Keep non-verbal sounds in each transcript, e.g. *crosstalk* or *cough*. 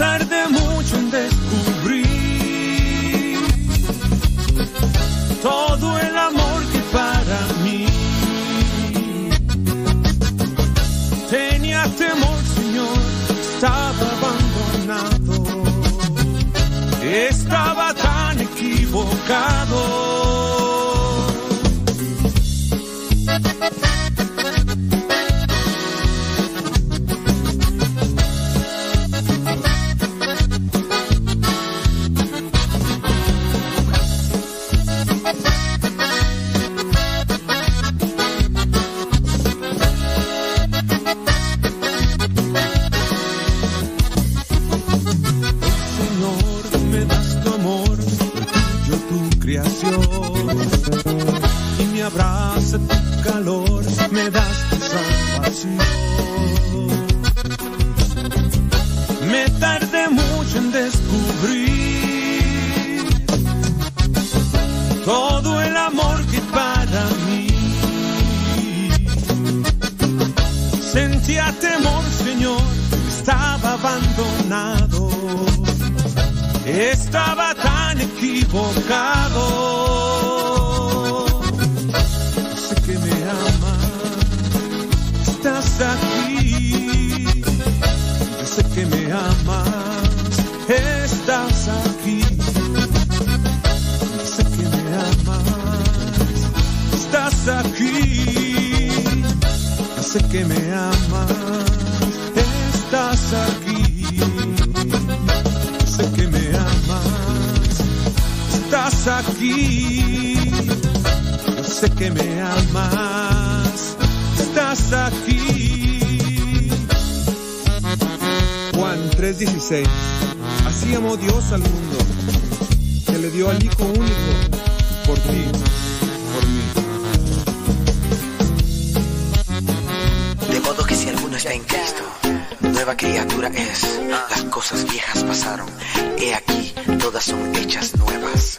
tardé sé que me amas, estás aquí. Juan 3:16. Así amó Dios al mundo, que le dio al Hijo único por ti, por mí. De modo que si alguno está en Cristo, nueva criatura es. Las cosas viejas pasaron. He aquí, todas son hechas nuevas.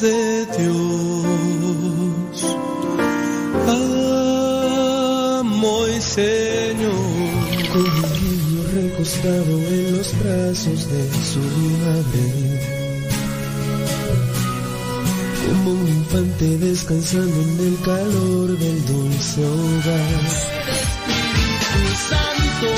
De Dios, amo y Señor. Como un niño recostado en los brazos de su madre. Como un infante descansando en el calor del dulce hogar. Santo,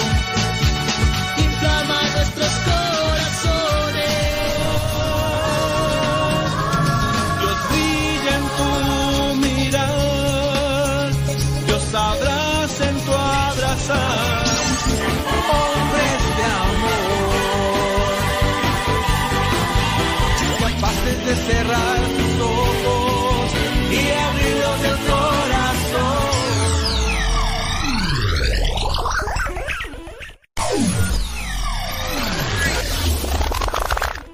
cerrar tus ojos y abrirlos corazón.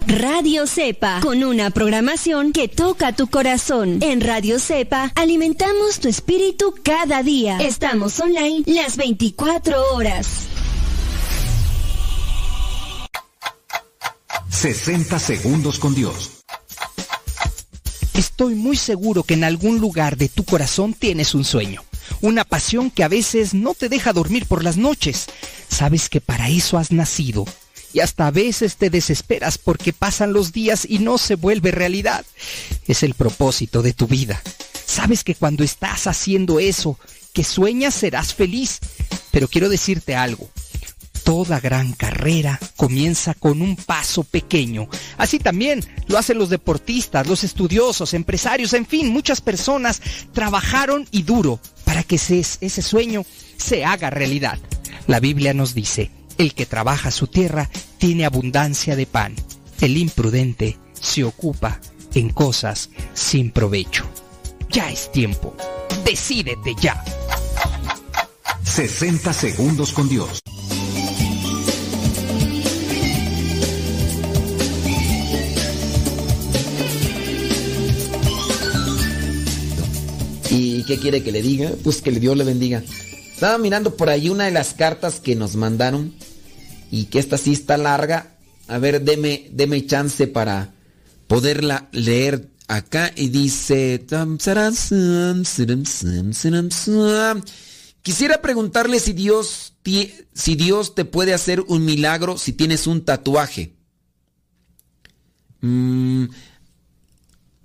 Radio Cepa, con una programación que toca tu corazón. En Radio Cepa alimentamos tu espíritu cada día. Estamos online las 24 horas. 60 segundos con Dios. Estoy muy seguro que en algún lugar de tu corazón tienes un sueño, una pasión que a veces no te deja dormir por las noches. Sabes que para eso has nacido y hasta a veces te desesperas porque pasan los días y no se vuelve realidad. Es el propósito de tu vida. Sabes que cuando estás haciendo eso, que sueñas serás feliz. Pero quiero decirte algo. Toda gran carrera comienza con un paso pequeño. Así también lo hacen los deportistas, los estudiosos, empresarios, en fin, muchas personas trabajaron y duro para que ese, ese sueño se haga realidad. La Biblia nos dice, el que trabaja su tierra tiene abundancia de pan. El imprudente se ocupa en cosas sin provecho. Ya es tiempo. Decídete ya. 60 segundos con Dios. ¿Y qué quiere que le diga? Pues que Dios le bendiga. Estaba mirando por ahí una de las cartas que nos mandaron y que esta sí está larga. A ver, deme, chance para poderla leer acá y dice... Quisiera preguntarle si Dios, si Dios te puede hacer un milagro si tienes un tatuaje. Mm,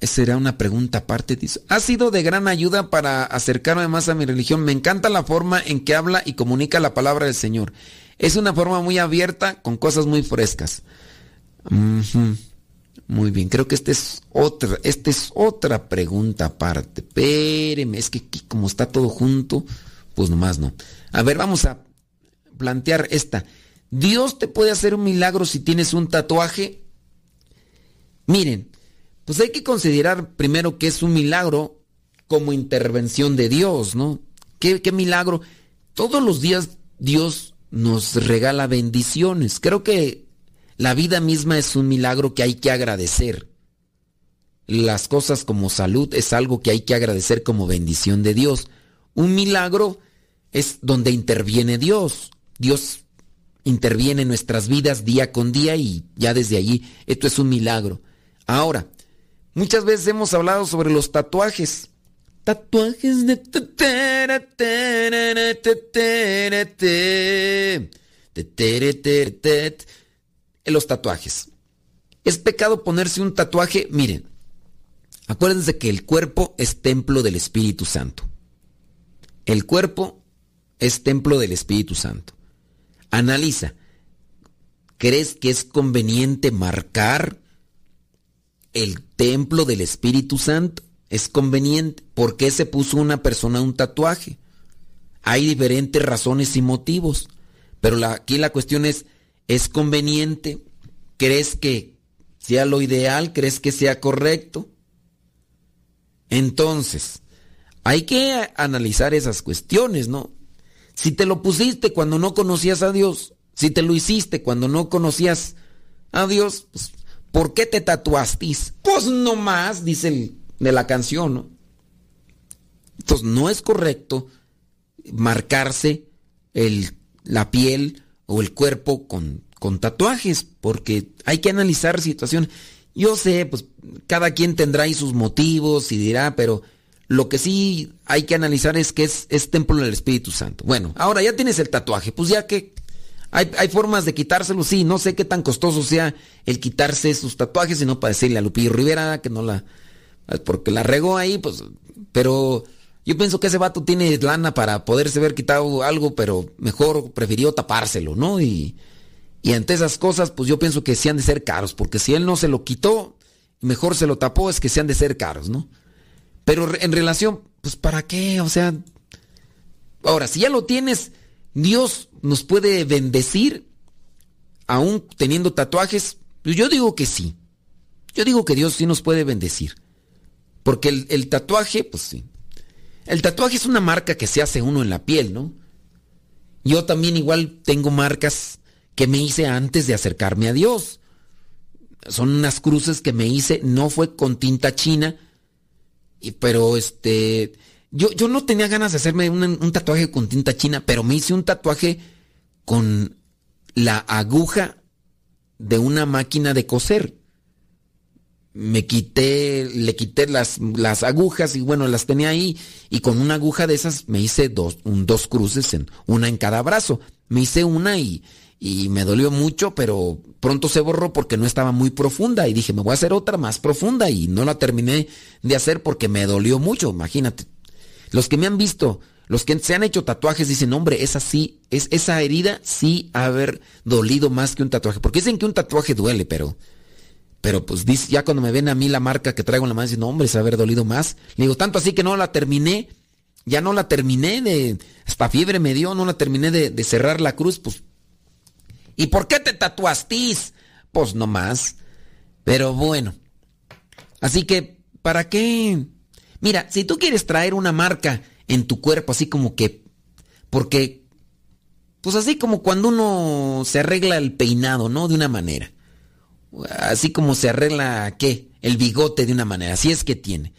será una pregunta aparte. Ha sido de gran ayuda para acercarme más a mi religión. Me encanta la forma en que habla y comunica la palabra del Señor. Es una forma muy abierta con cosas muy frescas. Muy bien, creo que esta es otra, esta es otra pregunta aparte. Espéreme, es que aquí como está todo junto, pues nomás no. A ver, vamos a plantear esta. ¿Dios te puede hacer un milagro si tienes un tatuaje? Miren, pues hay que considerar primero que es un milagro como intervención de Dios, ¿no? ¿Qué, qué milagro? Todos los días Dios nos regala bendiciones. Creo que la vida misma es un milagro que hay que agradecer. Las cosas como salud es algo que hay que agradecer como bendición de Dios. Un milagro es donde interviene Dios. Dios interviene en nuestras vidas día con día y ya desde allí esto es un milagro. Ahora, muchas veces hemos hablado sobre los tatuajes. Tatuajes de... Los tatuajes. ¿Es pecado ponerse un tatuaje? Miren, acuérdense que el cuerpo es templo del Espíritu Santo. El cuerpo es templo del Espíritu Santo. Analiza. ¿Crees que es conveniente marcar el templo del Espíritu Santo? es conveniente. ¿Por qué se puso una persona un tatuaje? Hay diferentes razones y motivos, pero aquí la cuestión es, ¿es conveniente? ¿Crees que sea lo ideal? ¿Crees que sea correcto? Entonces, hay que analizar esas cuestiones, ¿no? Si te lo pusiste cuando no conocías a Dios, si te lo hiciste cuando no conocías a Dios, pues, ¿por qué te tatuaste? Pues no más, dice el de la canción, ¿no? Entonces no es correcto marcarse el, la piel o el cuerpo con, con tatuajes, porque hay que analizar situación. Yo sé, pues cada quien tendrá ahí sus motivos y dirá, pero lo que sí hay que analizar es que es, es templo del Espíritu Santo. Bueno, ahora ya tienes el tatuaje, pues ya que hay, hay, formas de quitárselo, sí, no sé qué tan costoso sea el quitarse sus tatuajes, sino para decirle a Lupillo Rivera que no la, porque la regó ahí, pues, pero yo pienso que ese vato tiene lana para poderse haber quitado algo, pero mejor prefirió tapárselo, ¿no? Y, y ante esas cosas, pues yo pienso que sí han de ser caros, porque si él no se lo quitó, mejor se lo tapó, es que se han de ser caros, ¿no? Pero en relación, pues ¿para qué? O sea, ahora, si ya lo tienes, Dios nos puede bendecir aún teniendo tatuajes. Yo digo que sí. Yo digo que Dios sí nos puede bendecir. Porque el, tatuaje, pues sí. El tatuaje es una marca que se hace uno en la piel, ¿no? Yo también igual tengo marcas que me hice antes de acercarme a Dios. son unas cruces que me hice, no fue con tinta china, pero este, yo, yo no tenía ganas de hacerme un, un tatuaje con tinta china, pero me hice un tatuaje con la aguja de una máquina de coser. Me quité, le quité las, las agujas y bueno, las tenía ahí y con una aguja de esas me hice dos, dos cruces, en, una en cada brazo. Me hice una y, y me dolió mucho, pero pronto se borró porque no estaba muy profunda y dije, me voy a hacer otra más profunda y no la terminé de hacer porque me dolió mucho, imagínate. Los que me han visto, los que se han hecho tatuajes dicen, hombre, esa sí, es, esa herida sí haber dolido más que un tatuaje. Porque dicen que un tatuaje duele, pero, pero pues ya cuando me ven a mí la marca que traigo en la mano, dicen, hombre, es haber dolido más. Le digo, tanto así que no la terminé, ya no la terminé de, hasta fiebre me dio, no la terminé de, de cerrar la cruz, pues ¿Y por qué te tatuastís? Pues no más. Pero bueno. Así que, ¿para qué? Mira, si tú quieres traer una marca en tu cuerpo, así como que. Porque. Pues así como cuando uno se arregla el peinado, ¿no? De una manera. Así como se arregla, ¿qué? El bigote de una manera. Así es que tiene.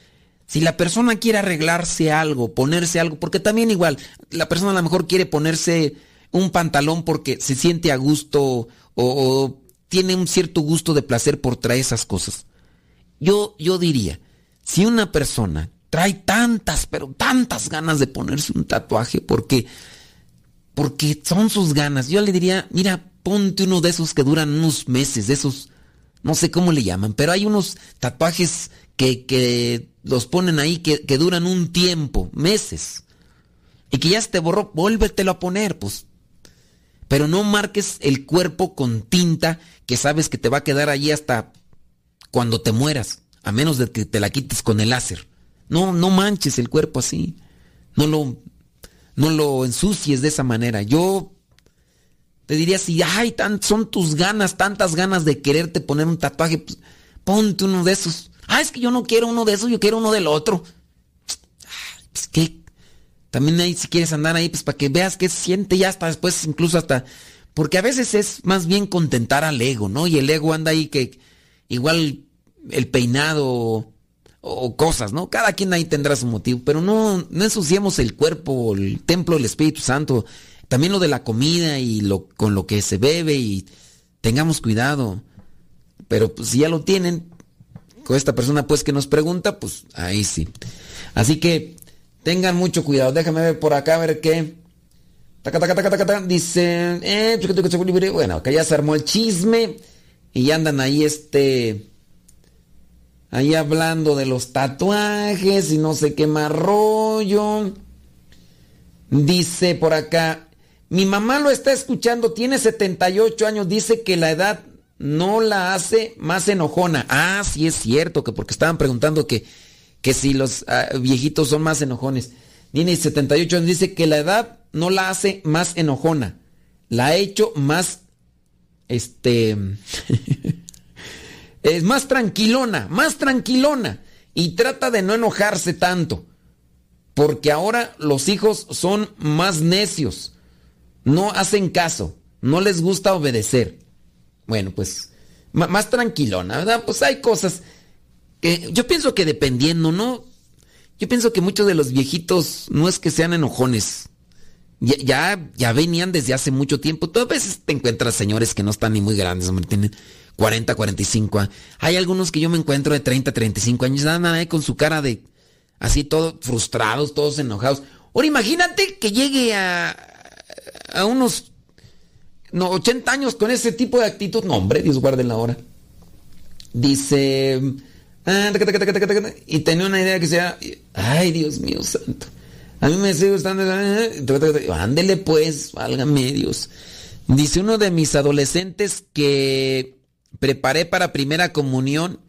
Si la persona quiere arreglarse algo, ponerse algo, porque también igual, la persona a lo mejor quiere ponerse un pantalón porque se siente a gusto o, tiene un cierto gusto de placer por traer esas cosas. Yo, yo diría, si una persona trae tantas, pero tantas ganas de ponerse un tatuaje porque, porque son sus ganas, yo le diría, mira, ponte uno de esos que duran unos meses, de esos, no sé cómo le llaman, pero hay unos tatuajes que, que los ponen ahí que, que duran un tiempo, meses. Y que ya se te borró, vuélvetelo a poner, pues. Pero no marques el cuerpo con tinta que sabes que te va a quedar allí hasta cuando te mueras, a menos de que te la quites con el láser. No, no manches el cuerpo así. No lo, no lo ensucies de esa manera. Yo te diría si ay, tan, son tus ganas, tantas ganas de quererte poner un tatuaje, pues, ponte uno de esos. Ah, es que yo no quiero uno de esos, yo quiero uno del otro. Pues qué también ahí si quieres andar ahí, pues para que veas qué siente ya hasta después, incluso hasta... Porque a veces es más bien contentar al ego, ¿no? Y el ego anda ahí que igual el peinado o, cosas, ¿no? Cada quien ahí tendrá su motivo, pero no, no ensuciemos el cuerpo, el templo del Espíritu Santo. También lo de la comida y lo con lo que se bebe y tengamos cuidado. Pero pues, si ya lo tienen, con esta persona pues que nos pregunta, pues ahí sí. Así que Tengan mucho cuidado. Déjame ver por acá, a ver qué. Dice. Eh, bueno, acá ya se armó el chisme. Y andan ahí este. Ahí hablando de los tatuajes y no sé qué más rollo. Dice por acá. Mi mamá lo está escuchando, tiene 78 años, dice que la edad no la hace más enojona. Ah, sí es cierto, que porque estaban preguntando que que si los ah, viejitos son más enojones. Tiene 78 años, dice que la edad no la hace más enojona, la ha hecho más, este, *laughs* es más tranquilona, más tranquilona, y trata de no enojarse tanto, porque ahora los hijos son más necios, no hacen caso, no les gusta obedecer. Bueno, pues, más tranquilona, ¿verdad? Pues hay cosas yo pienso que dependiendo, ¿no? Yo pienso que muchos de los viejitos no es que sean enojones. Ya, ya, venían desde hace mucho tiempo. Todas veces te encuentras señores que no están ni muy grandes, hombre, tienen 40, 45 años. Hay algunos que yo me encuentro de 30, 35 años, nada, ahí con su cara de así todos frustrados, todos enojados. Ahora imagínate que llegue a, a unos no, 80 años con ese tipo de actitud. No, hombre, Dios guarde la hora. Dice Ah, y tenía una idea que sea, ay Dios mío santo. A mí me sigue gustando. Ándele pues, válgame Dios. Dice uno de mis adolescentes que preparé para primera comunión,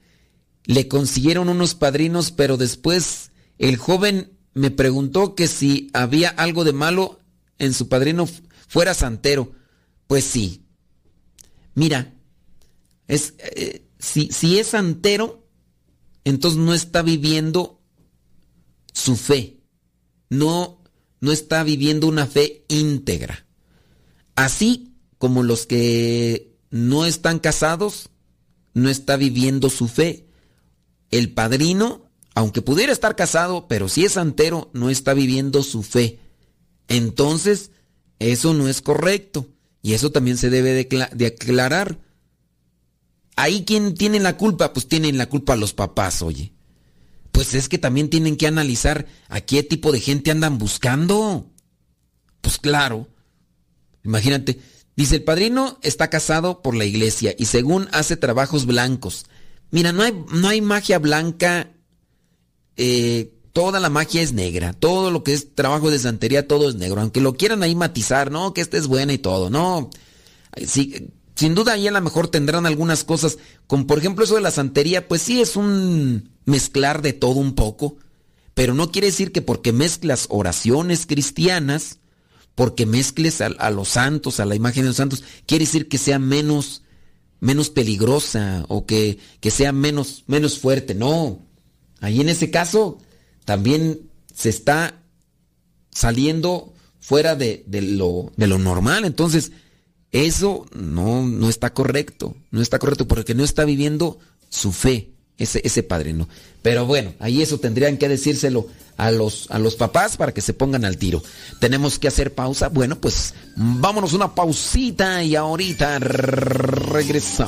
le consiguieron unos padrinos, pero después el joven me preguntó que si había algo de malo en su padrino fuera santero. Pues sí. Mira, es, eh, si, si es santero, entonces no está viviendo su fe. No, no está viviendo una fe íntegra. Así como los que no están casados no está viviendo su fe. El padrino, aunque pudiera estar casado, pero si es santero, no está viviendo su fe. Entonces, eso no es correcto. Y eso también se debe de, aclarar. Ahí quién tiene la culpa, pues tienen la culpa los papás, oye. Pues es que también tienen que analizar a qué tipo de gente andan buscando. Pues claro. Imagínate, dice el padrino está casado por la iglesia y según hace trabajos blancos. Mira, no hay, no hay magia blanca. Eh, toda la magia es negra. Todo lo que es trabajo de santería, todo es negro. Aunque lo quieran ahí matizar, no, que esta es buena y todo. No. Sin duda ahí a lo mejor tendrán algunas cosas, como por ejemplo eso de la santería, pues sí es un mezclar de todo un poco, pero no quiere decir que porque mezclas oraciones cristianas, porque mezcles a, los santos, a la imagen de los santos, quiere decir que sea menos, menos peligrosa o que, que sea menos, menos fuerte. No, ahí en ese caso también se está saliendo fuera de, de, lo, de lo normal. Entonces, eso no, no está correcto, no está correcto porque no está viviendo su fe, ese, ese padre, ¿no? Pero bueno, ahí eso tendrían que decírselo a los, a los papás para que se pongan al tiro. Tenemos que hacer pausa. Bueno, pues vámonos una pausita y ahorita regresamos.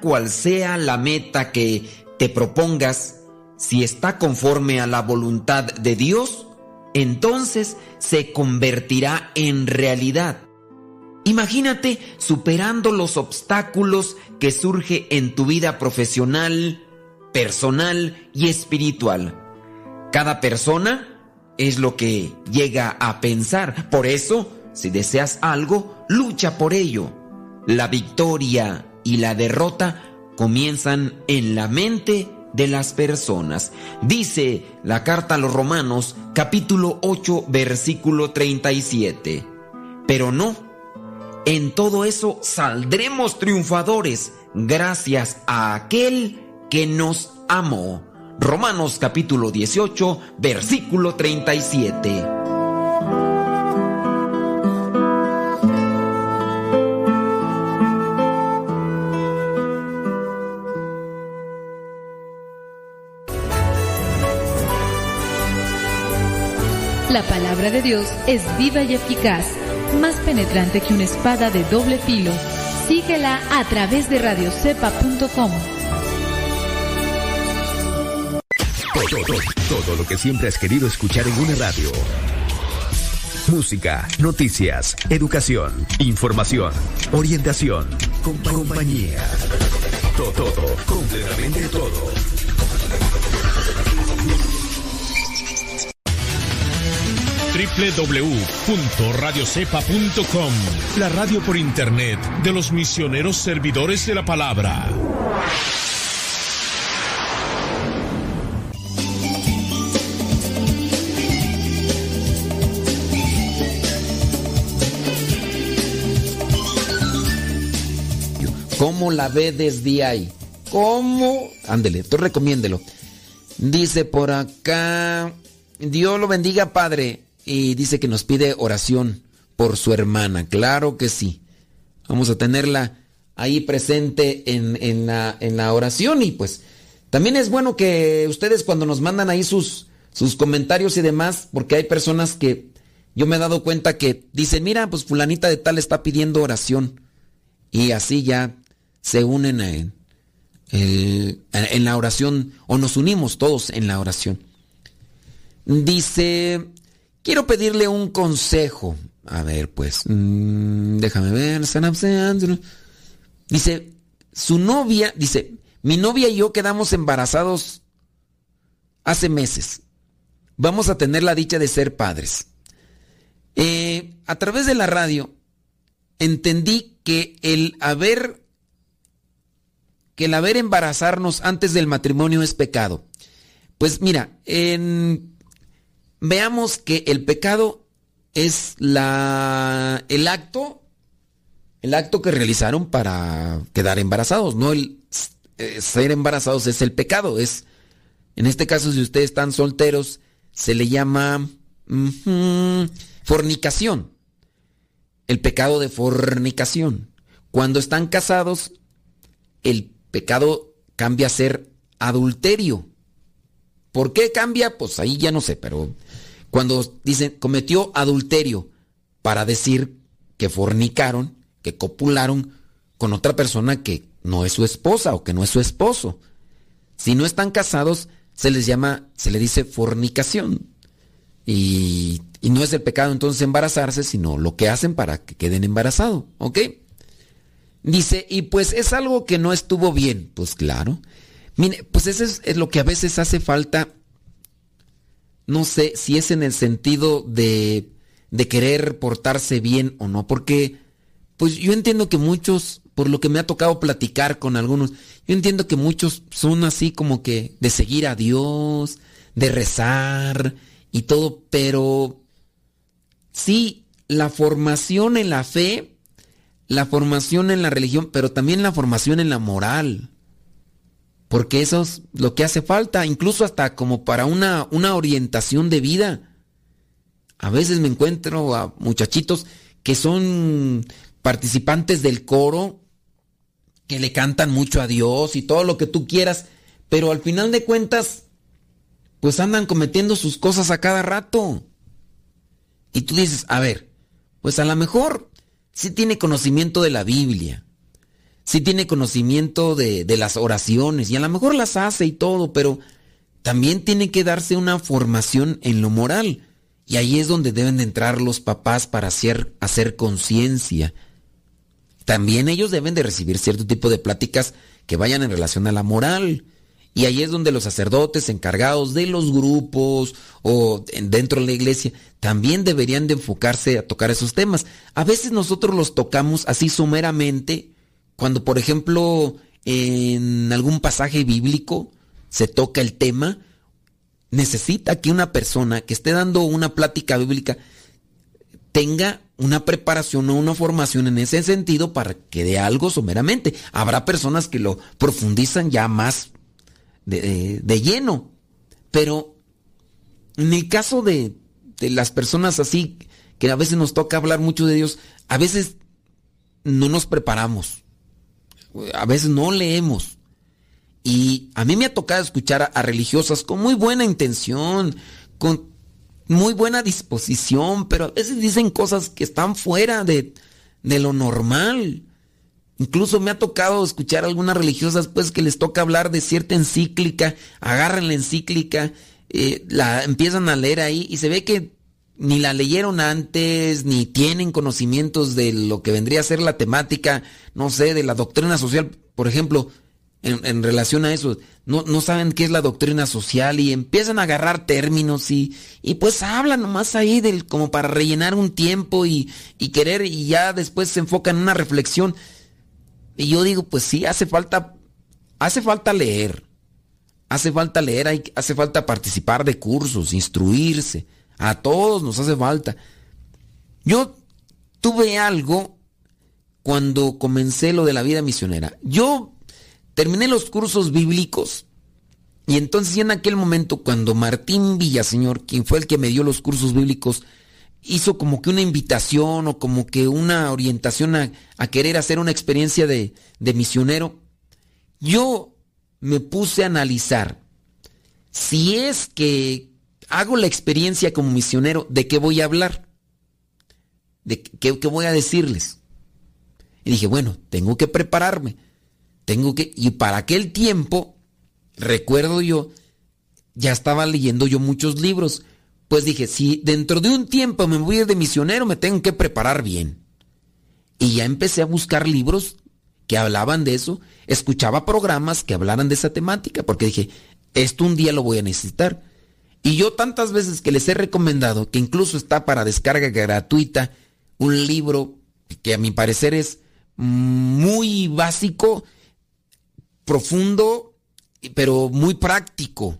Cual sea la meta que te propongas, si está conforme a la voluntad de Dios, entonces se convertirá en realidad. Imagínate superando los obstáculos que surge en tu vida profesional, personal y espiritual. Cada persona es lo que llega a pensar. Por eso, si deseas algo, lucha por ello. La victoria y la derrota comienzan en la mente de las personas. Dice la carta a los Romanos capítulo 8 versículo 37. Pero no, en todo eso saldremos triunfadores gracias a aquel que nos amó. Romanos capítulo 18 versículo 37. La palabra de Dios es viva y eficaz, más penetrante que una espada de doble filo. Síguela a través de radiocepa.com. Todo, todo, lo que siempre has querido escuchar en una radio. Música, noticias, educación, información, orientación, compañía. Todo, todo, completamente todo. www.radiocepa.com, la radio por internet de los misioneros servidores de la palabra. ¿Cómo la ve desde ahí? ¿Cómo? Ándele, tú recomiéndelo. Dice por acá, Dios lo bendiga, Padre y dice que nos pide oración por su hermana. Claro que sí. Vamos a tenerla ahí presente en, la, en la, oración y pues también es bueno que ustedes cuando nos mandan ahí sus, sus comentarios y demás, porque hay personas que yo me he dado cuenta que dicen, mira, pues fulanita de tal está pidiendo oración y así ya se unen en, en la oración o nos unimos todos en la oración. Dice Quiero pedirle un consejo. A ver, pues, mm, déjame ver. Dice, su novia, dice, mi novia y yo quedamos embarazados hace meses. Vamos a tener la dicha de ser padres. Eh, a través de la radio entendí que el haber que el haber embarazarnos antes del matrimonio es pecado. Pues mira, veamos que el pecado es la el acto el acto que realizaron para quedar embarazados, no el eh, ser embarazados es el pecado, es en este caso si ustedes están solteros se le llama fornicación. El pecado de fornicación. Cuando están casados el pecado cambia a ser adulterio. ¿Por qué cambia? Pues ahí ya no sé, pero cuando dicen cometió adulterio para decir que fornicaron, que copularon con otra persona que no es su esposa o que no es su esposo. Si no están casados, se les llama, se le dice fornicación. Y, y no es el pecado entonces embarazarse, sino lo que hacen para que queden embarazados, ¿ok? Dice, y pues es algo que no estuvo bien. Pues claro. Mire, pues eso es, lo que a veces hace falta. No sé si es en el sentido de, de querer portarse bien o no, porque pues yo entiendo que muchos, por lo que me ha tocado platicar con algunos, yo entiendo que muchos son así como que de seguir a Dios, de rezar y todo, pero sí, la formación en la fe la formación en la religión, pero también la formación en la moral. Porque eso es lo que hace falta, incluso hasta como para una, una orientación de vida. A veces me encuentro a muchachitos que son participantes del coro, que le cantan mucho a Dios y todo lo que tú quieras, pero al final de cuentas, pues andan cometiendo sus cosas a cada rato. Y tú dices, a ver, pues a lo mejor si tiene conocimiento de la Biblia, si tiene conocimiento de, de las oraciones y a lo mejor las hace y todo, pero también tiene que darse una formación en lo moral. Y ahí es donde deben de entrar los papás para hacer, hacer conciencia. También ellos deben de recibir cierto tipo de pláticas que vayan en relación a la moral. Y ahí es donde los sacerdotes encargados de los grupos o dentro de la iglesia también deberían de enfocarse a tocar esos temas. A veces nosotros los tocamos así sumeramente cuando, por ejemplo, en algún pasaje bíblico se toca el tema, necesita que una persona que esté dando una plática bíblica tenga una preparación o una formación en ese sentido para que dé algo sumeramente. Habrá personas que lo profundizan ya más de, lleno. Pero en el caso de, de las personas así, que a veces nos toca hablar mucho de Dios, a veces no nos preparamos. A veces no leemos. Y a mí me ha tocado escuchar a, religiosas con muy buena intención, con muy buena disposición, pero a veces dicen cosas que están fuera de, de lo normal. Incluso me ha tocado escuchar a algunas religiosas pues que les toca hablar de cierta encíclica, agarran la encíclica, eh, la empiezan a leer ahí y se ve que ni la leyeron antes, ni tienen conocimientos de lo que vendría a ser la temática, no sé, de la doctrina social, por ejemplo, en, relación a eso, no, no, saben qué es la doctrina social y empiezan a agarrar términos y, y pues hablan nomás ahí del, como para rellenar un tiempo y, y querer y ya después se enfocan en una reflexión. Y yo digo, pues sí, hace falta, hace falta leer. Hace falta leer, hace falta participar de cursos, instruirse. A todos nos hace falta. Yo tuve algo cuando comencé lo de la vida misionera. Yo terminé los cursos bíblicos y entonces en aquel momento cuando Martín Villaseñor, quien fue el que me dio los cursos bíblicos, hizo como que una invitación o como que una orientación a, querer hacer una experiencia de, de misionero, yo me puse a analizar si es que hago la experiencia como misionero, ¿de qué voy a hablar? ¿De qué, voy a decirles? Y dije, bueno, tengo que prepararme. Tengo que. Y para aquel tiempo, recuerdo yo, ya estaba leyendo yo muchos libros pues dije, si dentro de un tiempo me voy a ir de misionero, me tengo que preparar bien. Y ya empecé a buscar libros que hablaban de eso, escuchaba programas que hablaran de esa temática, porque dije, esto un día lo voy a necesitar. Y yo tantas veces que les he recomendado, que incluso está para descarga gratuita, un libro que a mi parecer es muy básico, profundo, pero muy práctico.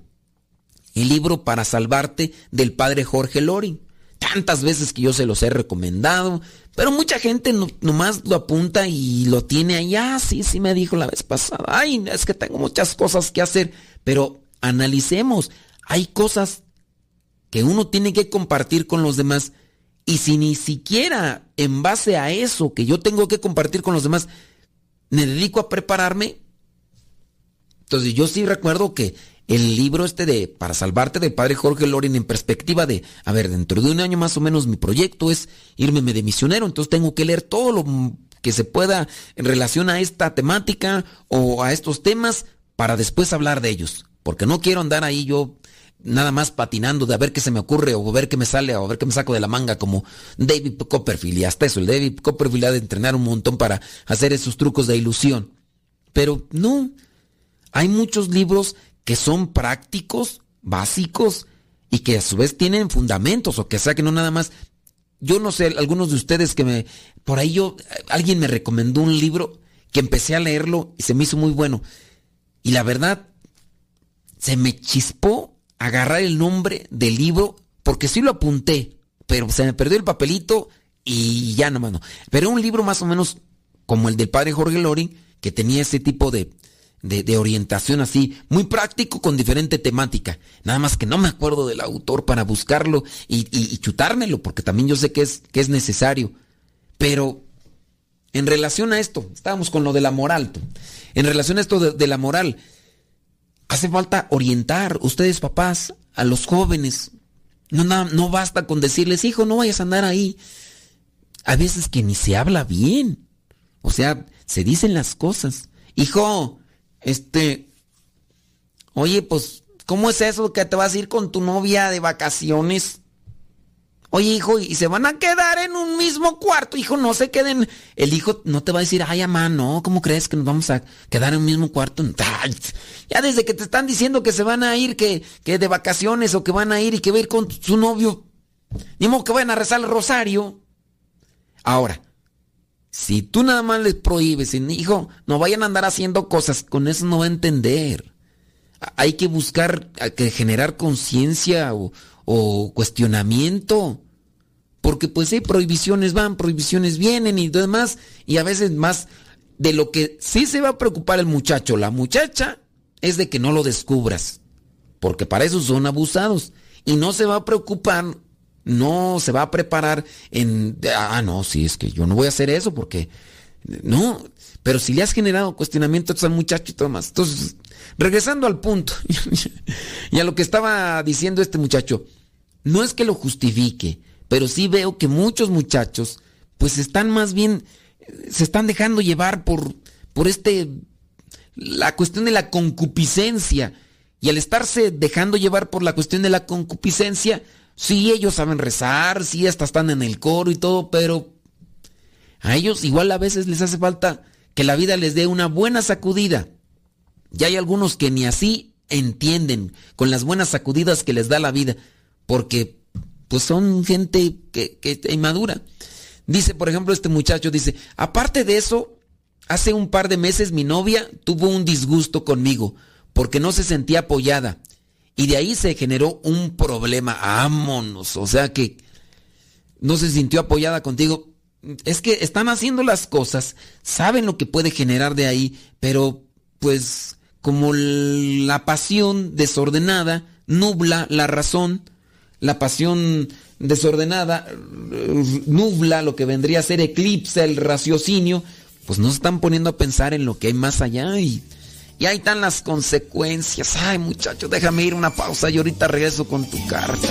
El libro para salvarte del padre Jorge Lori. Tantas veces que yo se los he recomendado, pero mucha gente nomás lo apunta y lo tiene allá. Sí, sí me dijo la vez pasada. Ay, es que tengo muchas cosas que hacer. Pero analicemos. Hay cosas que uno tiene que compartir con los demás. Y si ni siquiera en base a eso que yo tengo que compartir con los demás, me dedico a prepararme. Entonces yo sí recuerdo que el libro este de Para salvarte del padre Jorge Lorin en perspectiva de, a ver, dentro de un año más o menos mi proyecto es irme de misionero, entonces tengo que leer todo lo que se pueda en relación a esta temática o a estos temas para después hablar de ellos, porque no quiero andar ahí yo nada más patinando de a ver qué se me ocurre o ver qué me sale o ver qué me saco de la manga como David Copperfield y hasta eso, el David Copperfield ha de entrenar un montón para hacer esos trucos de ilusión. Pero no, hay muchos libros que son prácticos, básicos y que a su vez tienen fundamentos o que sea que no nada más. Yo no sé, algunos de ustedes que me... Por ahí yo, alguien me recomendó un libro que empecé a leerlo y se me hizo muy bueno. Y la verdad, se me chispó agarrar el nombre del libro porque sí lo apunté, pero se me perdió el papelito y ya no, mano. Pero un libro más o menos como el del padre Jorge Loring, que tenía ese tipo de, de, orientación así, muy práctico con diferente temática. Nada más que no me acuerdo del autor para buscarlo y, chutármelo, porque también yo sé que es, que es necesario. Pero en relación a esto, estábamos con lo de la moral. En relación a esto de, la moral, hace falta orientar, ustedes papás, a los jóvenes. No, no, no basta con decirles, hijo, no vayas a andar ahí. A veces que ni se habla bien. O sea, se dicen las cosas. Hijo, este, oye, pues, ¿cómo es eso que te vas a ir con tu novia de vacaciones? Oye, hijo, y se van a quedar en un mismo cuarto, hijo, no se queden. El hijo no te va a decir, ay, mamá, no, ¿cómo crees que nos vamos a quedar en un mismo cuarto? *laughs* ya desde que te están diciendo que se van a ir, que, que de vacaciones o que van a ir y que va a ir con su novio, ni modo que vayan a rezar el rosario. Ahora, si tú nada más les prohíbes, hijo, no vayan a andar haciendo cosas, con eso no va a entender. Hay que buscar, que generar conciencia o, cuestionamiento. Porque pues hay prohibiciones van, prohibiciones vienen y demás. Y a veces más de lo que sí se va a preocupar el muchacho, la muchacha, es de que no lo descubras. Porque para eso son abusados. Y no se va a preocupar no se va a preparar en, ah, no, sí, es que yo no voy a hacer eso porque, no, pero si le has generado cuestionamientos al muchacho y todo más. Entonces, regresando al punto *laughs* y a lo que estaba diciendo este muchacho, no es que lo justifique, pero sí veo que muchos muchachos, pues están más bien, se están dejando llevar por, por este, la cuestión de la concupiscencia. Y al estarse dejando llevar por la cuestión de la concupiscencia, Sí, ellos saben rezar, sí, hasta están en el coro y todo, pero a ellos igual a veces les hace falta que la vida les dé una buena sacudida. Y hay algunos que ni así entienden con las buenas sacudidas que les da la vida, porque pues son gente que, que inmadura. Dice, por ejemplo, este muchacho dice, aparte de eso, hace un par de meses mi novia tuvo un disgusto conmigo porque no se sentía apoyada y de ahí se generó un problema. Vámonos. O sea que no se sintió apoyada contigo. Es que están haciendo las cosas, saben lo que puede generar de ahí, pero pues como la pasión desordenada nubla la razón, la pasión desordenada nubla lo que vendría a ser eclipse el raciocinio, pues no se están poniendo a pensar en lo que hay más allá y y ahí están las consecuencias. Ay, muchachos, déjame ir una pausa y ahorita regreso con tu carta.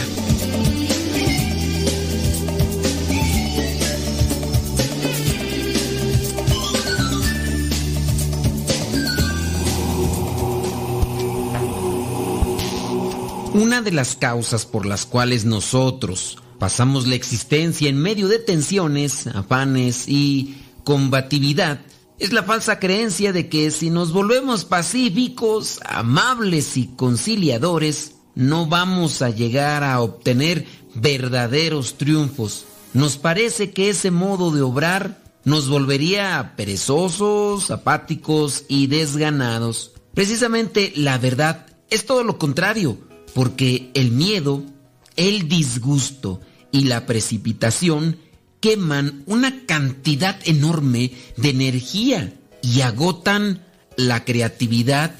Una de las causas por las cuales nosotros pasamos la existencia en medio de tensiones, afanes y combatividad es la falsa creencia de que si nos volvemos pacíficos, amables y conciliadores, no vamos a llegar a obtener verdaderos triunfos. Nos parece que ese modo de obrar nos volvería perezosos, apáticos y desganados. Precisamente la verdad es todo lo contrario, porque el miedo, el disgusto y la precipitación queman una cantidad enorme de energía y agotan la creatividad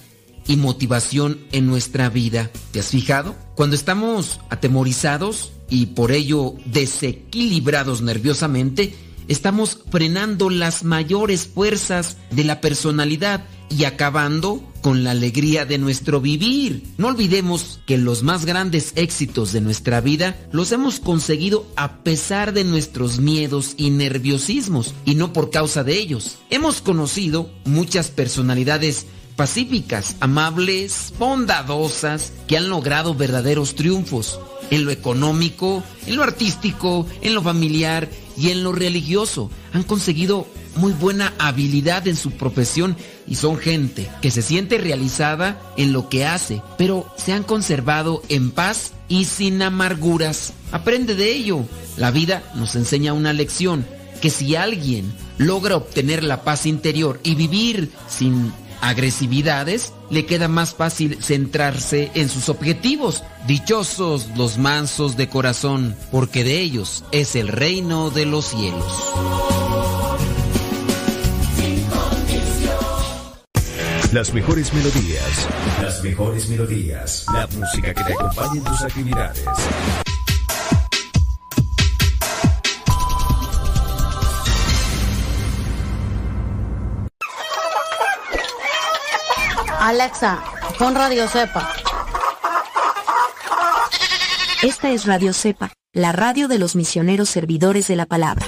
y motivación en nuestra vida. ¿Te has fijado? Cuando estamos atemorizados y por ello desequilibrados nerviosamente, estamos frenando las mayores fuerzas de la personalidad y acabando con la alegría de nuestro vivir. No olvidemos que los más grandes éxitos de nuestra vida los hemos conseguido a pesar de nuestros miedos y nerviosismos y no por causa de ellos. Hemos conocido muchas personalidades pacíficas, amables, bondadosas, que han logrado verdaderos triunfos en lo económico, en lo artístico, en lo familiar y en lo religioso. Han conseguido muy buena habilidad en su profesión y son gente que se siente realizada en lo que hace, pero se han conservado en paz y sin amarguras. Aprende de ello. La vida nos enseña una lección, que si alguien logra obtener la paz interior y vivir sin agresividades, le queda más fácil centrarse en sus objetivos. Dichosos los mansos de corazón, porque de ellos es el reino de los cielos. Las mejores melodías. Las mejores melodías. La música que te acompaña en tus actividades. Alexa, pon Radio Cepa. Esta es Radio Cepa, la radio de los misioneros servidores de la palabra.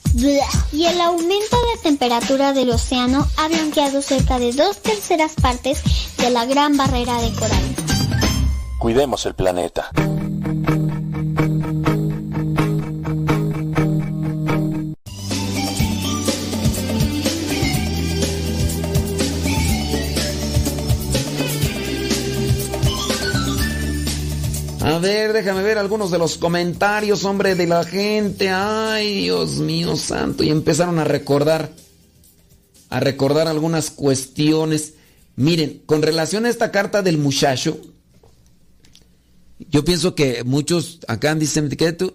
Y el aumento de temperatura del océano ha blanqueado cerca de dos terceras partes de la gran barrera de coral. Cuidemos el planeta. Ver, déjame ver algunos de los comentarios, hombre, de la gente. Ay, Dios mío santo. Y empezaron a recordar, a recordar algunas cuestiones. Miren, con relación a esta carta del muchacho, yo pienso que muchos acá dicen que tú,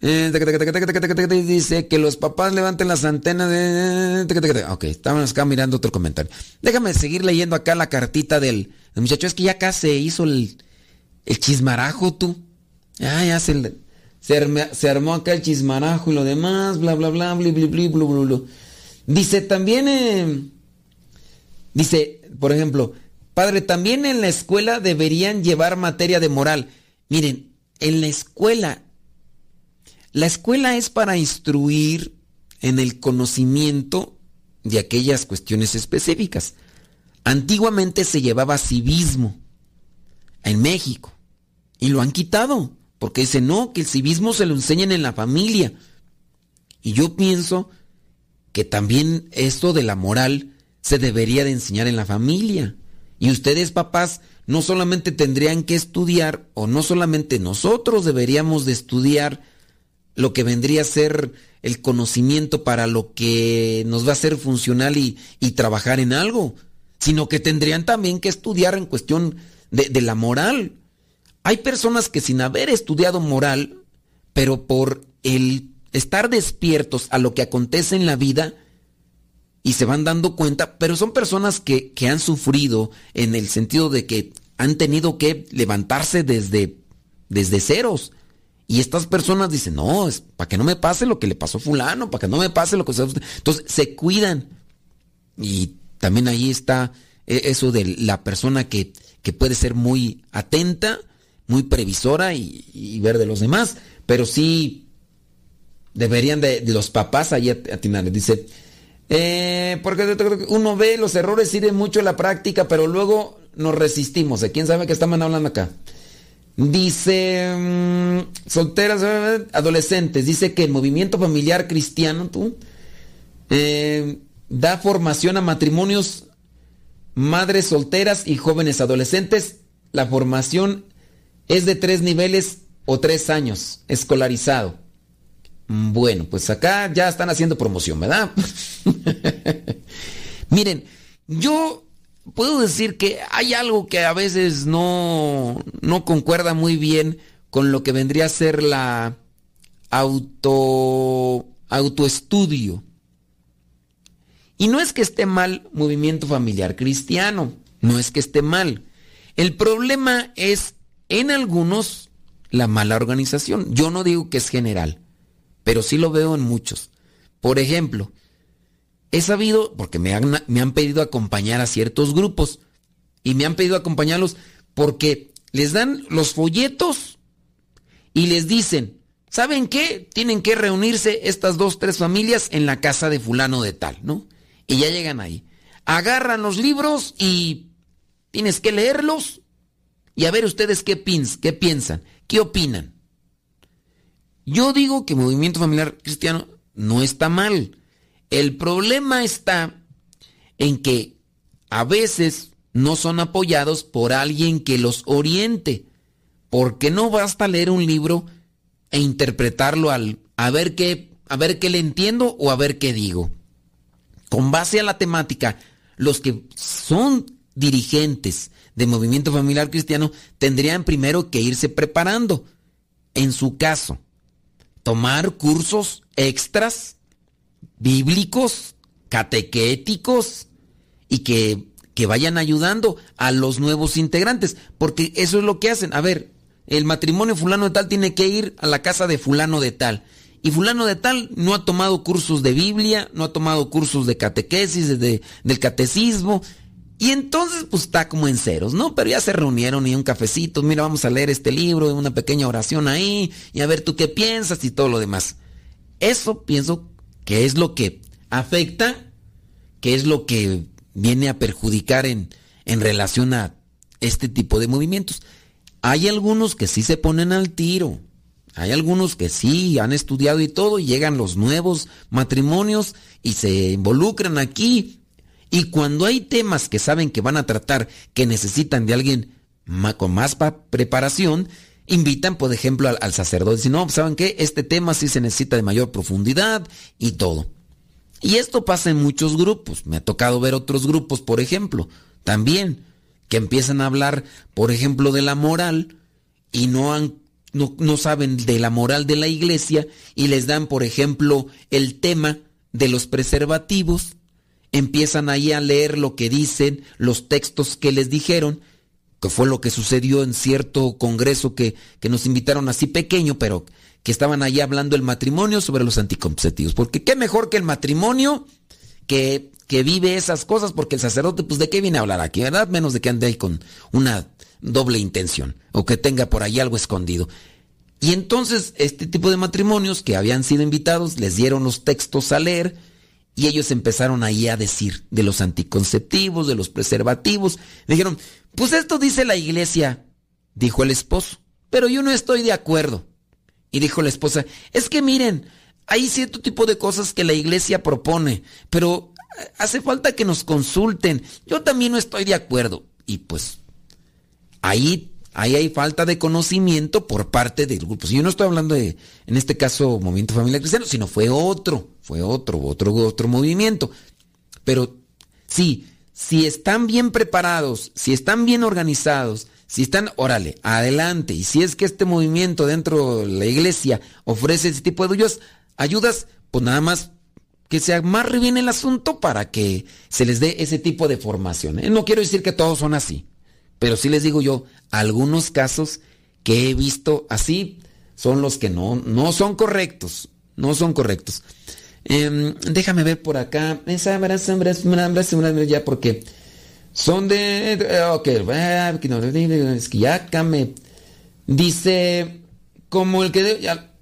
dice que los papás levanten las antenas de... Ok, estamos acá mirando otro comentario. Déjame seguir leyendo acá la cartita del, del muchacho. Es que ya acá se hizo el el chismarajo, tú. Ah, ya se, se, armó acá el chismarajo y lo demás, bla, bla, bla, bla, bla, bla, bla, bla. Dice también, eh, dice, por ejemplo, padre, también en la escuela deberían llevar materia de moral. Miren, en la escuela, la escuela es para instruir en el conocimiento de aquellas cuestiones específicas. Antiguamente se llevaba civismo en México. Y lo han quitado, porque dice, no, que el civismo se lo enseñan en la familia. Y yo pienso que también esto de la moral se debería de enseñar en la familia. Y ustedes, papás, no solamente tendrían que estudiar, o no solamente nosotros deberíamos de estudiar lo que vendría a ser el conocimiento para lo que nos va a ser funcional y, trabajar en algo, sino que tendrían también que estudiar en cuestión de la moral. Hay personas que sin haber estudiado moral, pero por el estar despiertos a lo que acontece en la vida, y se van dando cuenta, pero son personas que, que, han sufrido en el sentido de que han tenido que levantarse desde, desde ceros. Y estas personas dicen, no, es para que no me pase lo que le pasó a fulano, para que no me pase lo que se... Entonces se cuidan. Y también ahí está eh, eso de la persona que, que puede ser muy atenta, muy previsora y, ver de los demás. Pero sí deberían de, los papás ahí atinar. Dice, eh, porque uno ve los errores, sirve mucho la práctica, pero luego nos resistimos. ¿De quién sabe qué estamos hablando acá? Dice, mmm, solteras, adolescentes, dice que el movimiento familiar cristiano, tú, eh, da formación a matrimonios, madres solteras y jóvenes adolescentes. La formación es de tres niveles o tres años, escolarizado. Bueno, pues acá ya están haciendo promoción, ¿verdad? *laughs* Miren, yo puedo decir que hay algo que a veces no, no concuerda muy bien con lo que vendría a ser la auto autoestudio. Y no es que esté mal movimiento familiar cristiano, no es que esté mal. El problema es en algunos la mala organización. Yo no digo que es general, pero sí lo veo en muchos. Por ejemplo, he sabido, porque me han, pedido acompañar a ciertos grupos, y me han pedido acompañarlos porque les dan los folletos y les dicen, ¿saben qué? Tienen que reunirse estas dos, tres familias en la casa de fulano de tal, ¿no? Y ya llegan ahí. Agarran los libros y tienes que leerlos y a ver ustedes qué, qué piensan, qué opinan. Yo digo que movimiento familiar cristiano no está mal. El problema está en que a veces no son apoyados por alguien que los oriente, porque no basta leer un libro e interpretarlo al a ver qué a ver qué le entiendo o a ver qué digo. Con base a la temática, los que son dirigentes de movimiento familiar cristiano tendrían primero que irse preparando. En su caso, tomar cursos extras bíblicos, catequéticos y que, que vayan ayudando a los nuevos integrantes, porque eso es lo que hacen. A ver, el matrimonio fulano de tal tiene que ir a la casa de fulano de tal. Y fulano de tal no ha tomado cursos de Biblia, no ha tomado cursos de catequesis, de, del catecismo. Y entonces pues está como en ceros, ¿no? Pero ya se reunieron y un cafecito, mira, vamos a leer este libro, una pequeña oración ahí, y a ver tú qué piensas y todo lo demás. Eso pienso que es lo que afecta, que es lo que viene a perjudicar en, en relación a este tipo de movimientos. Hay algunos que sí se ponen al tiro, hay algunos que sí han estudiado y todo, y llegan los nuevos matrimonios y se involucran aquí. Y cuando hay temas que saben que van a tratar, que necesitan de alguien con más preparación, invitan, por ejemplo, al, sacerdote. Si no, ¿saben qué? Este tema sí se necesita de mayor profundidad y todo. Y esto pasa en muchos grupos. Me ha tocado ver otros grupos, por ejemplo, también, que empiezan a hablar, por ejemplo, de la moral y no han no, saben de la moral de la iglesia y les dan, por ejemplo, el tema de los preservativos, empiezan ahí a leer lo que dicen, los textos que les dijeron, que fue lo que sucedió en cierto congreso que, que nos invitaron así pequeño, pero que estaban ahí hablando el matrimonio sobre los anticonceptivos. Porque qué mejor que el matrimonio que, que vive esas cosas, porque el sacerdote, pues de qué viene a hablar aquí, ¿verdad? Menos de que ande ahí con una doble intención o que tenga por ahí algo escondido. Y entonces este tipo de matrimonios que habían sido invitados les dieron los textos a leer y ellos empezaron ahí a decir de los anticonceptivos, de los preservativos. Dijeron, pues esto dice la iglesia, dijo el esposo, pero yo no estoy de acuerdo. Y dijo la esposa, es que miren, hay cierto tipo de cosas que la iglesia propone, pero hace falta que nos consulten. Yo también no estoy de acuerdo. Y pues ahí, ahí hay falta de conocimiento por parte del grupo. Si yo no estoy hablando de, en este caso, Movimiento Familia Cristiano, sino fue otro, fue otro, otro, otro movimiento. Pero sí, si están bien preparados, si están bien organizados, si están, órale, adelante. Y si es que este movimiento dentro de la iglesia ofrece ese tipo de ayudas, ayudas, pues nada más que se amarre bien el asunto para que se les dé ese tipo de formación. ¿eh? No quiero decir que todos son así, pero sí les digo yo, algunos casos que he visto así son los que no, no son correctos, no son correctos. Em, déjame ver por acá, ya porque son de... Ok, es que ya me dice, como el que... Ya,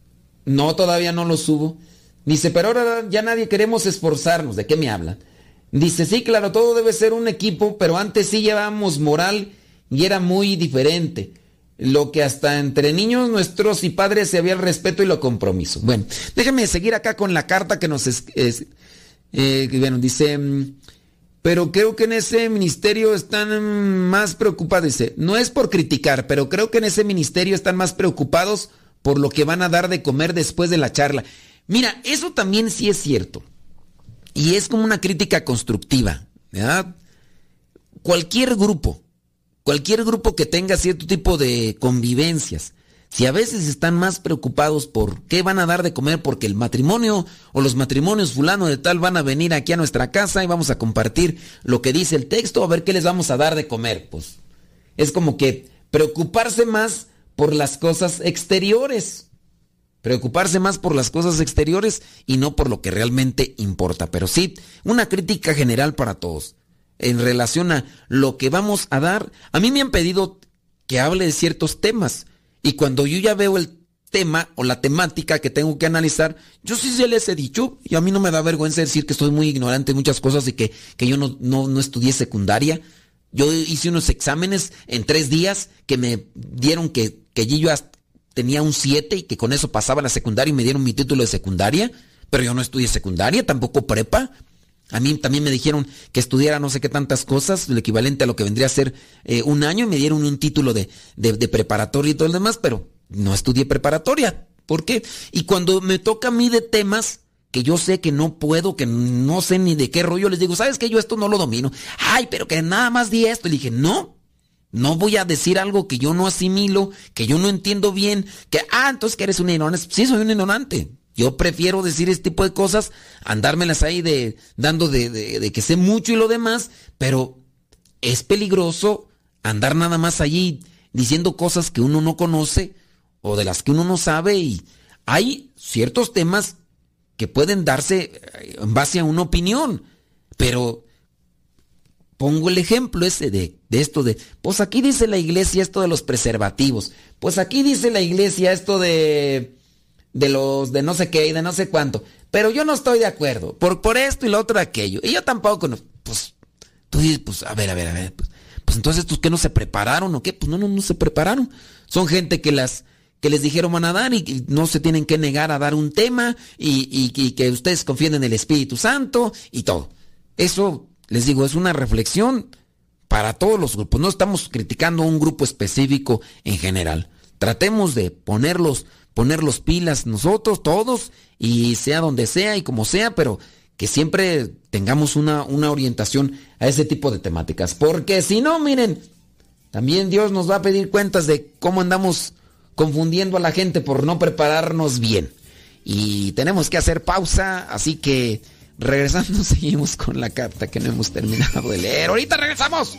no, todavía no lo subo. Dice, pero ahora ya nadie queremos esforzarnos. ¿De qué me habla? Dice, sí, claro, todo debe ser un equipo, pero antes sí llevábamos moral y era muy diferente. Lo que hasta entre niños nuestros y padres se había el respeto y lo compromiso. Bueno, déjeme seguir acá con la carta que nos... Es, eh, bueno, dice... Mm, pero creo que en ese ministerio están más preocupados. Dice, no es por criticar, pero creo que en ese ministerio están más preocupados por lo que van a dar de comer después de la charla. Mira, eso también sí es cierto. Y es como una crítica constructiva. ¿verdad? Cualquier grupo, cualquier grupo que tenga cierto tipo de convivencias, si a veces están más preocupados por qué van a dar de comer porque el matrimonio o los matrimonios fulano de tal van a venir aquí a nuestra casa y vamos a compartir lo que dice el texto, a ver qué les vamos a dar de comer, pues es como que preocuparse más por las cosas exteriores. Preocuparse más por las cosas exteriores y no por lo que realmente importa. Pero sí, una crítica general para todos. En relación a lo que vamos a dar, a mí me han pedido que hable de ciertos temas. Y cuando yo ya veo el tema o la temática que tengo que analizar, yo sí se les he dicho, y a mí no me da vergüenza decir que estoy muy ignorante en muchas cosas y que, que yo no, no, no estudié secundaria. Yo hice unos exámenes en tres días que me dieron que, que yo tenía un 7 y que con eso pasaba la secundaria y me dieron mi título de secundaria, pero yo no estudié secundaria, tampoco prepa. A mí también me dijeron que estudiara no sé qué tantas cosas, el equivalente a lo que vendría a ser eh, un año, y me dieron un título de, de, preparatoria y todo lo demás, pero no estudié preparatoria. ¿Por qué? Y cuando me toca a mí de temas que yo sé que no puedo, que no sé ni de qué rollo, les digo, ¿sabes qué? Yo esto no lo domino. Ay, pero que nada más di esto. Y dije, no, no voy a decir algo que yo no asimilo, que yo no entiendo bien, que, ah, entonces que eres un ignorante. Sí, soy un ignorante. Yo prefiero decir este tipo de cosas, andármelas ahí de, dando de, que sé mucho y lo demás, pero es peligroso andar nada más allí diciendo cosas que uno no conoce o de las que uno no sabe y hay ciertos temas que pueden darse eh, en base a una opinión, pero pongo el ejemplo ese de, esto de, pues aquí dice la iglesia esto de los preservativos, pues aquí dice la iglesia esto de de los de no sé qué y de no sé cuánto. Pero yo no estoy de acuerdo. Por, por esto y lo otro aquello. Y yo tampoco. pues, tú dices, pues, a ver, a ver, a ver. Pues, pues entonces, ¿tú qué no se prepararon o qué? Pues no, no, no se prepararon. Son gente que las que les dijeron van a dar y, no se tienen que negar a dar un tema y, y, que ustedes confíen en el Espíritu Santo y todo. Eso, les digo, es una reflexión para todos los grupos. No estamos criticando a un grupo específico en general. Tratemos de ponerlos poner los pilas nosotros, todos, y sea donde sea y como sea, pero que siempre tengamos una, una orientación a ese tipo de temáticas. Porque si no, miren, también Dios nos va a pedir cuentas de cómo andamos confundiendo a la gente por no prepararnos bien. Y tenemos que hacer pausa, así que regresando *laughs* seguimos con la carta que no hemos terminado de leer. Ahorita regresamos.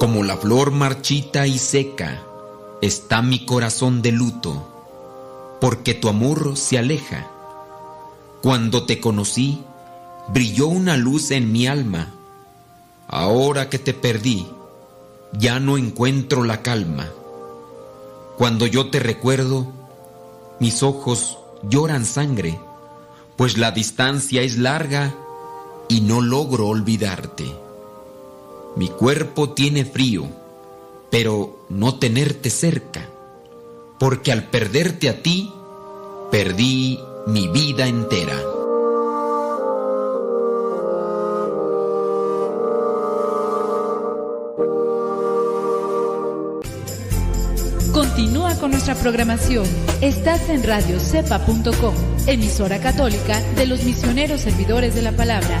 Como la flor marchita y seca, está mi corazón de luto. porque tu amor se aleja. Cuando te conocí, brilló una luz en mi alma. Ahora que te perdí, ya no encuentro la calma. Cuando yo te recuerdo, mis ojos lloran sangre, pues la distancia es larga y no logro olvidarte. Mi cuerpo tiene frío, pero no tenerte cerca, porque al perderte a ti, perdí mi vida entera. Continúa con nuestra programación. Estás en radiocepa.com, emisora católica de los misioneros servidores de la palabra.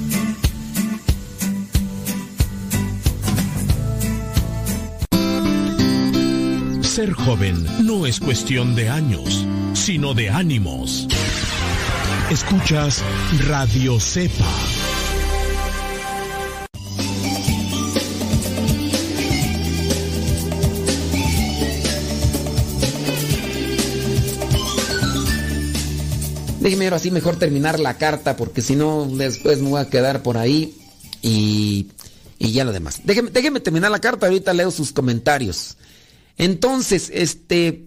Ser joven no es cuestión de años, sino de ánimos. Escuchas Radio Cepa. Déjeme ahora así mejor terminar la carta porque si no después me voy a quedar por ahí y, y ya lo demás. Déjeme, déjeme terminar la carta, ahorita leo sus comentarios. Entonces, este,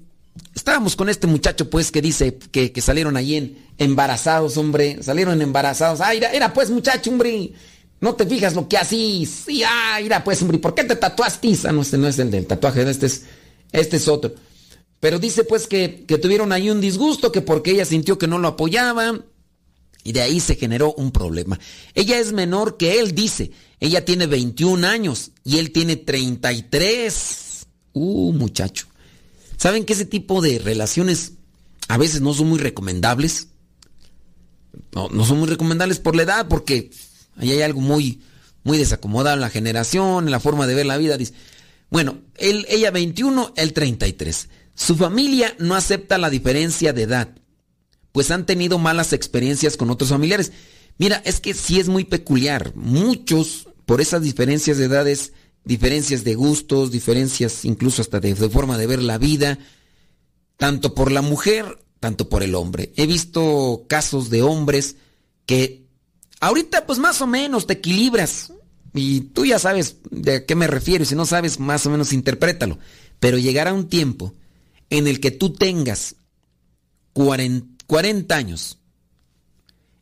estábamos con este muchacho pues que dice que, salieron allí en, embarazados, hombre, salieron embarazados. Ah, era, era pues muchacho, hombre, no te fijas lo que así, sí, ah, mira pues, hombre, ¿por qué te tatuaste? Ah, no, este no es el del tatuaje, este es, este es otro. Pero dice pues que, que tuvieron ahí un disgusto, que porque ella sintió que no lo apoyaba. Y de ahí se generó un problema. Ella es menor que él, dice. Ella tiene 21 años y él tiene 33. Uh, muchacho. ¿Saben que ese tipo de relaciones a veces no son muy recomendables? No, son muy recomendables por la edad, porque ahí hay algo muy, muy desacomodado en la generación, en la forma de ver la vida. Dice, bueno, él, ella 21, él 33. Su familia no acepta la diferencia de edad, pues han tenido malas experiencias con otros familiares. Mira, es que sí es muy peculiar. Muchos, por esas diferencias de edades, diferencias de gustos, diferencias incluso hasta de, forma de ver la vida, tanto por la mujer, tanto por el hombre. He visto casos de hombres que ahorita pues más o menos te equilibras. Y tú ya sabes de qué me refiero y si no sabes más o menos interprétalo, pero llegará un tiempo en el que tú tengas 40, 40 años,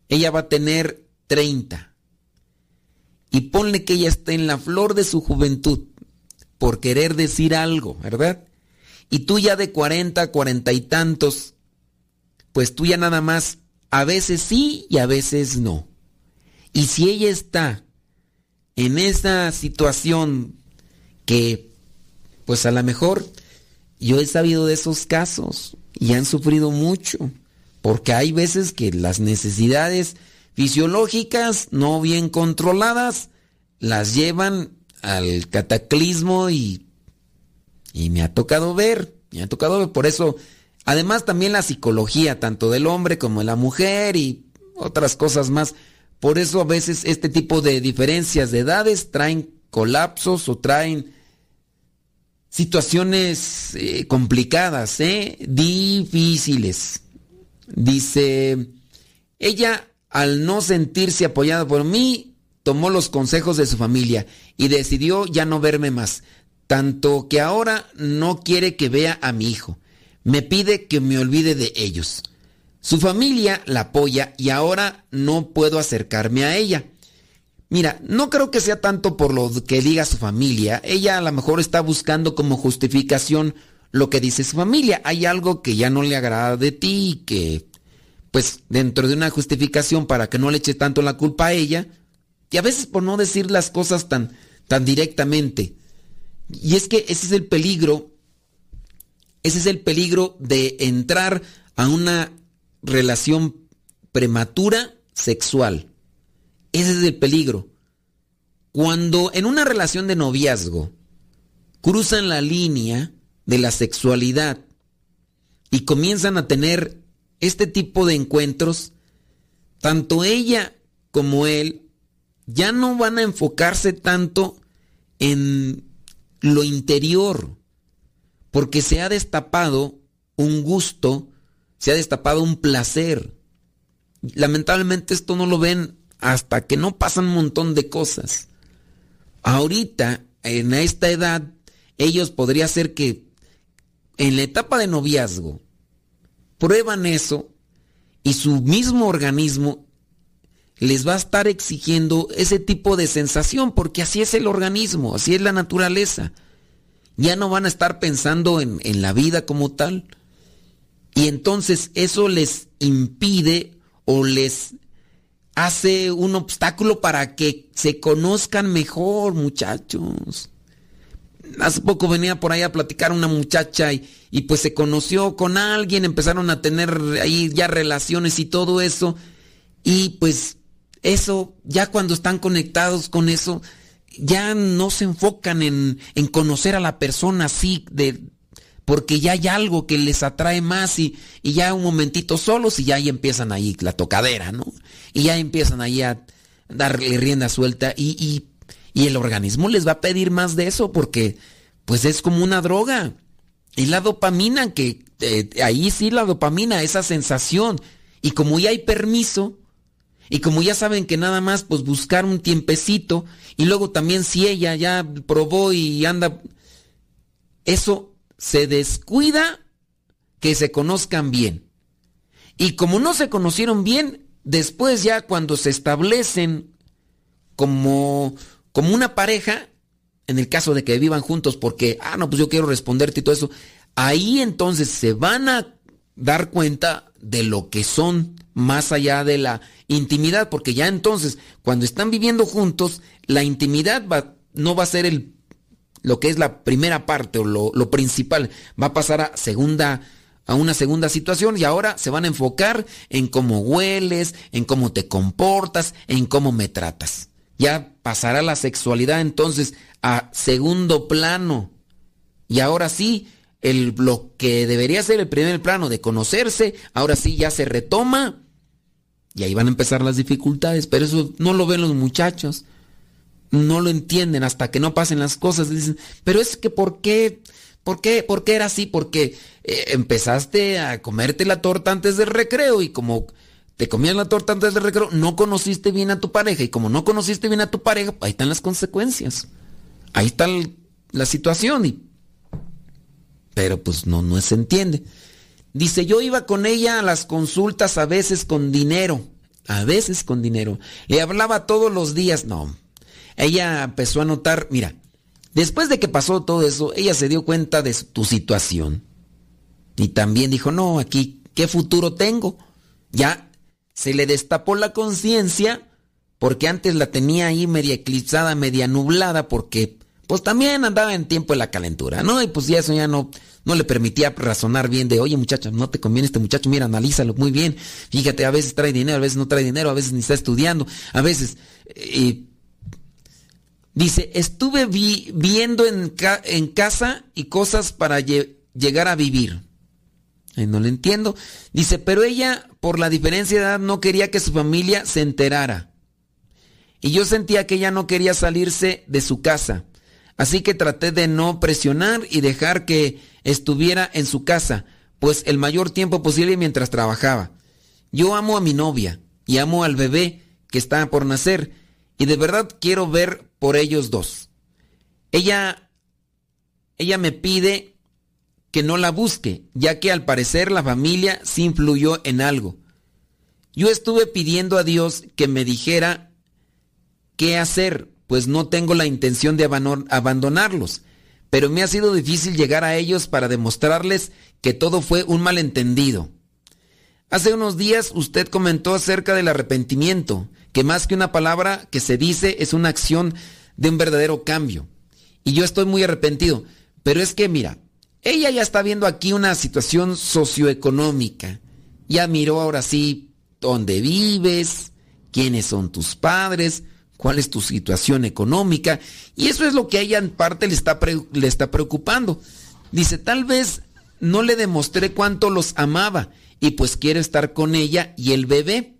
ella va a tener 30 y ponle que ella esté en la flor de su juventud por querer decir algo, ¿verdad? Y tú ya de 40, 40 y tantos, pues tú ya nada más, a veces sí y a veces no. Y si ella está en esa situación que, pues a lo mejor, yo he sabido de esos casos y han sufrido mucho, porque hay veces que las necesidades fisiológicas no bien controladas las llevan al cataclismo y, y me ha tocado ver, me ha tocado ver, por eso, además también la psicología, tanto del hombre como de la mujer y otras cosas más, por eso a veces este tipo de diferencias de edades traen colapsos o traen situaciones eh, complicadas, ¿eh? difíciles. Dice, ella al no sentirse apoyada por mí, tomó los consejos de su familia y decidió ya no verme más, tanto que ahora no quiere que vea a mi hijo. Me pide que me olvide de ellos. Su familia la apoya y ahora no puedo acercarme a ella. Mira, no creo que sea tanto por lo que diga su familia. Ella a lo mejor está buscando como justificación lo que dice su familia. Hay algo que ya no le agrada de ti y que, pues, dentro de una justificación para que no le eche tanto la culpa a ella, y a veces por no decir las cosas tan, tan directamente. Y es que ese es el peligro, ese es el peligro de entrar a una relación prematura sexual. Ese es el peligro. Cuando en una relación de noviazgo cruzan la línea de la sexualidad y comienzan a tener este tipo de encuentros, tanto ella como él ya no van a enfocarse tanto en lo interior, porque se ha destapado un gusto, se ha destapado un placer. Lamentablemente esto no lo ven hasta que no pasan un montón de cosas. Ahorita, en esta edad, ellos podría ser que en la etapa de noviazgo prueban eso y su mismo organismo les va a estar exigiendo ese tipo de sensación, porque así es el organismo, así es la naturaleza. Ya no van a estar pensando en, en la vida como tal. Y entonces eso les impide o les hace un obstáculo para que se conozcan mejor, muchachos. Hace poco venía por ahí a platicar una muchacha y, y, pues se conoció con alguien, empezaron a tener ahí ya relaciones y todo eso. Y pues eso, ya cuando están conectados con eso, ya no se enfocan en, en conocer a la persona así de, porque ya hay algo que les atrae más y, y ya un momentito solos y ya ahí empiezan ahí la tocadera, ¿no? Y ya empiezan ahí a darle rienda suelta y, y, y el organismo les va a pedir más de eso porque pues es como una droga. Y la dopamina, que eh, ahí sí la dopamina, esa sensación. Y como ya hay permiso, y como ya saben que nada más pues buscar un tiempecito, y luego también si ella ya probó y anda, eso se descuida que se conozcan bien. Y como no se conocieron bien, después ya cuando se establecen como, como una pareja, en el caso de que vivan juntos porque, ah, no, pues yo quiero responderte y todo eso, ahí entonces se van a dar cuenta de lo que son más allá de la intimidad, porque ya entonces, cuando están viviendo juntos, la intimidad no va a ser el lo que es la primera parte o lo, lo, principal va a pasar a segunda a una segunda situación y ahora se van a enfocar en cómo hueles, en cómo te comportas, en cómo me tratas. Ya pasará la sexualidad entonces a segundo plano. Y ahora sí, el, lo que debería ser el primer plano de conocerse, ahora sí ya se retoma. Y ahí van a empezar las dificultades, pero eso no lo ven los muchachos no lo entienden hasta que no pasen las cosas. Dicen, pero es que ¿por qué? ¿Por qué? ¿Por qué era así? Porque eh, empezaste a comerte la torta antes del recreo y como te comías la torta antes del recreo, no conociste bien a tu pareja y como no conociste bien a tu pareja, ahí están las consecuencias. Ahí está la situación y pero pues no no se entiende. Dice, "Yo iba con ella a las consultas a veces con dinero, a veces con dinero. Le hablaba todos los días, no, ella empezó a notar, mira, después de que pasó todo eso, ella se dio cuenta de tu situación. Y también dijo, no, aquí, ¿qué futuro tengo? Ya se le destapó la conciencia, porque antes la tenía ahí media eclipsada, media nublada, porque pues también andaba en tiempo de la calentura, ¿no? Y pues ya eso ya no, no le permitía razonar bien de, oye muchacha, no te conviene este muchacho, mira, analízalo muy bien. Fíjate, a veces trae dinero, a veces no trae dinero, a veces ni está estudiando, a veces... Eh, Dice, estuve viendo en, en, casa y cosas para llegar a vivir. No lo entiendo. Dice, pero ella, por la diferencia de edad, no quería que su familia se enterara. Y yo sentía que ella no quería salirse de su casa. Así que traté de no presionar y dejar que estuviera en su casa, pues el mayor tiempo posible mientras trabajaba. Yo amo a mi novia y amo al bebé que está por nacer y de verdad quiero ver por ellos dos. Ella, ella me pide que no la busque, ya que al parecer la familia sí influyó en algo. Yo estuve pidiendo a Dios que me dijera qué hacer, pues no tengo la intención de abandonarlos, pero me ha sido difícil llegar a ellos para demostrarles que todo fue un malentendido. Hace unos días usted comentó acerca del arrepentimiento que más que una palabra que se dice es una acción de un verdadero cambio. Y yo estoy muy arrepentido. Pero es que, mira, ella ya está viendo aquí una situación socioeconómica Ya miró ahora sí dónde vives, quiénes son tus padres, cuál es tu situación económica. Y eso es lo que a ella en parte le está, le está preocupando. Dice, tal vez no le demostré cuánto los amaba y pues quiero estar con ella y el bebé.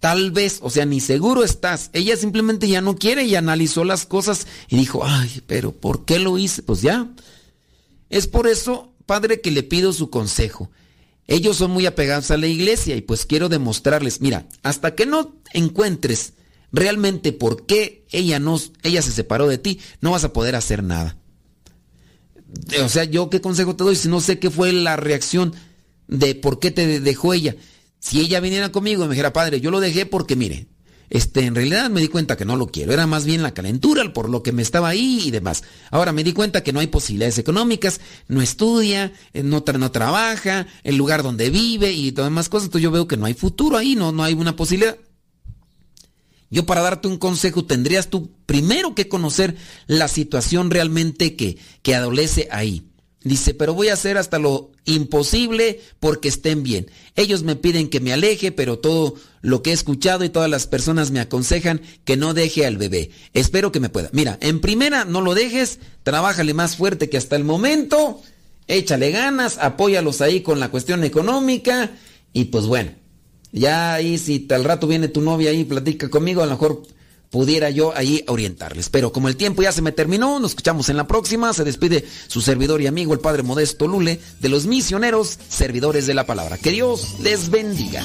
Tal vez, o sea, ni seguro estás. Ella simplemente ya no quiere y analizó las cosas y dijo, ay, pero ¿por qué lo hice? Pues ya. Es por eso, padre, que le pido su consejo. Ellos son muy apegados a la iglesia y pues quiero demostrarles, mira, hasta que no encuentres realmente por qué ella no, ella se separó de ti, no vas a poder hacer nada. O sea, yo qué consejo te doy si no sé qué fue la reacción de por qué te dejó ella. Si ella viniera conmigo y me dijera, padre, yo lo dejé porque, mire, este, en realidad me di cuenta que no lo quiero. Era más bien la calentura por lo que me estaba ahí y demás. Ahora me di cuenta que no hay posibilidades económicas, no estudia, eh, no, trabaja, el lugar donde vive y todas demás cosas. Entonces yo veo que no hay futuro ahí, no, no hay una posibilidad. Yo para darte un consejo tendrías tú primero que conocer la situación realmente que, que adolece ahí. Dice, pero voy a hacer hasta lo imposible porque estén bien. Ellos me piden que me aleje, pero todo lo que he escuchado y todas las personas me aconsejan que no deje al bebé. Espero que me pueda. Mira, en primera, no lo dejes, trabájale más fuerte que hasta el momento, échale ganas, apóyalos ahí con la cuestión económica y pues bueno, ya ahí si tal rato viene tu novia ahí platica conmigo, a lo mejor pudiera yo ahí orientarles. Pero como el tiempo ya se me terminó, nos escuchamos en la próxima. Se despide su servidor y amigo, el Padre Modesto Lule, de los misioneros servidores de la palabra. Que Dios les bendiga.